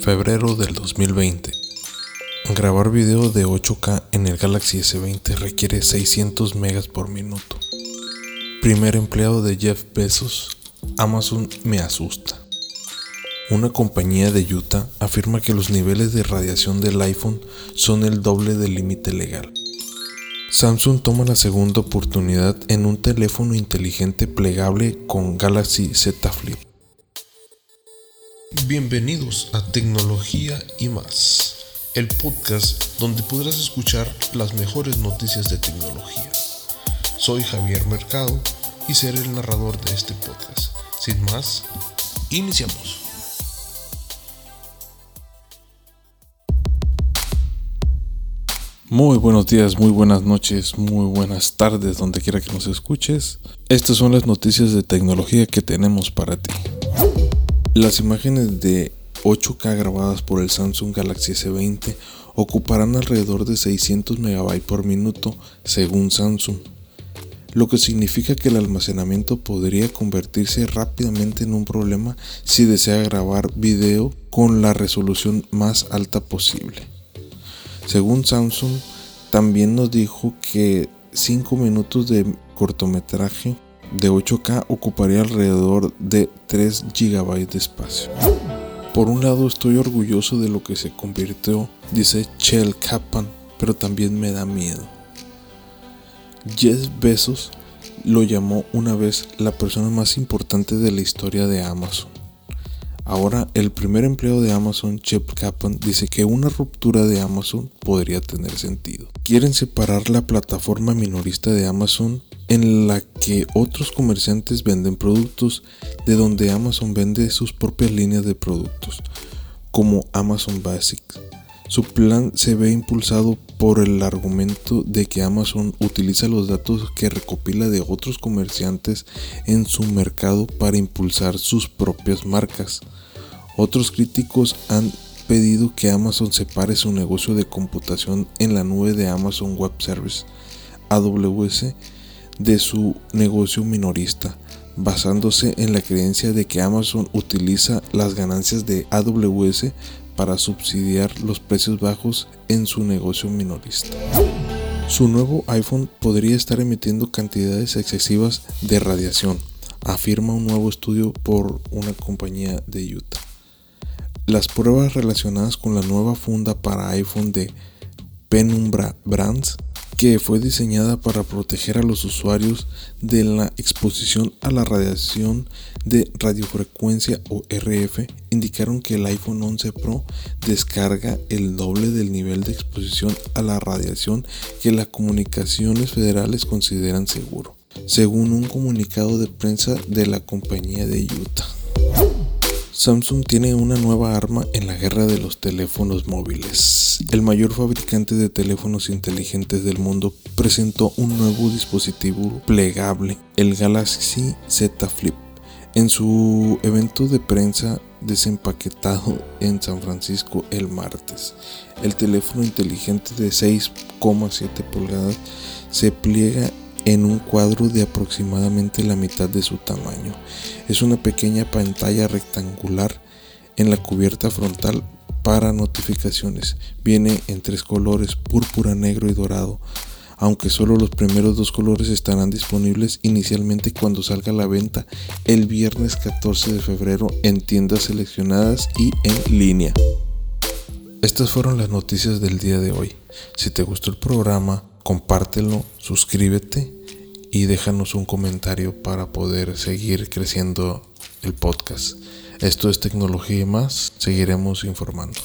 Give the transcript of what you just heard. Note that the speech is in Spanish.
Febrero del 2020. Grabar video de 8K en el Galaxy S20 requiere 600 megas por minuto. Primer empleado de Jeff Bezos, Amazon me asusta. Una compañía de Utah afirma que los niveles de radiación del iPhone son el doble del límite legal. Samsung toma la segunda oportunidad en un teléfono inteligente plegable con Galaxy Z Flip. Bienvenidos a Tecnología y más, el podcast donde podrás escuchar las mejores noticias de tecnología. Soy Javier Mercado y seré el narrador de este podcast. Sin más, iniciamos. Muy buenos días, muy buenas noches, muy buenas tardes, donde quiera que nos escuches. Estas son las noticias de tecnología que tenemos para ti. Las imágenes de 8K grabadas por el Samsung Galaxy S20 ocuparán alrededor de 600 MB por minuto según Samsung, lo que significa que el almacenamiento podría convertirse rápidamente en un problema si desea grabar video con la resolución más alta posible. Según Samsung, también nos dijo que 5 minutos de cortometraje de 8K ocuparía alrededor de 3 GB de espacio. Por un lado estoy orgulloso de lo que se convirtió, dice Chell Kappan, pero también me da miedo. Jeff Bezos lo llamó una vez la persona más importante de la historia de Amazon. Ahora, el primer empleo de Amazon, Chip Kappan, dice que una ruptura de Amazon podría tener sentido. Quieren separar la plataforma minorista de Amazon en la que otros comerciantes venden productos de donde Amazon vende sus propias líneas de productos, como Amazon Basics. Su plan se ve impulsado por el argumento de que Amazon utiliza los datos que recopila de otros comerciantes en su mercado para impulsar sus propias marcas. Otros críticos han pedido que Amazon separe su negocio de computación en la nube de Amazon Web Service, AWS, de su negocio minorista, basándose en la creencia de que Amazon utiliza las ganancias de AWS para subsidiar los precios bajos en su negocio minorista. Su nuevo iPhone podría estar emitiendo cantidades excesivas de radiación, afirma un nuevo estudio por una compañía de Utah. Las pruebas relacionadas con la nueva funda para iPhone de Penumbra Brands, que fue diseñada para proteger a los usuarios de la exposición a la radiación de radiofrecuencia o RF, indicaron que el iPhone 11 Pro descarga el doble del nivel de exposición a la radiación que las comunicaciones federales consideran seguro, según un comunicado de prensa de la compañía de Utah. Samsung tiene una nueva arma en la guerra de los teléfonos móviles. El mayor fabricante de teléfonos inteligentes del mundo presentó un nuevo dispositivo plegable, el Galaxy Z Flip. En su evento de prensa desempaquetado en San Francisco el martes, el teléfono inteligente de 6,7 pulgadas se pliega en un cuadro de aproximadamente la mitad de su tamaño. Es una pequeña pantalla rectangular en la cubierta frontal para notificaciones. Viene en tres colores, púrpura, negro y dorado, aunque solo los primeros dos colores estarán disponibles inicialmente cuando salga a la venta el viernes 14 de febrero en tiendas seleccionadas y en línea. Estas fueron las noticias del día de hoy. Si te gustó el programa, compártelo, suscríbete y déjanos un comentario para poder seguir creciendo el podcast. Esto es tecnología y más, seguiremos informando.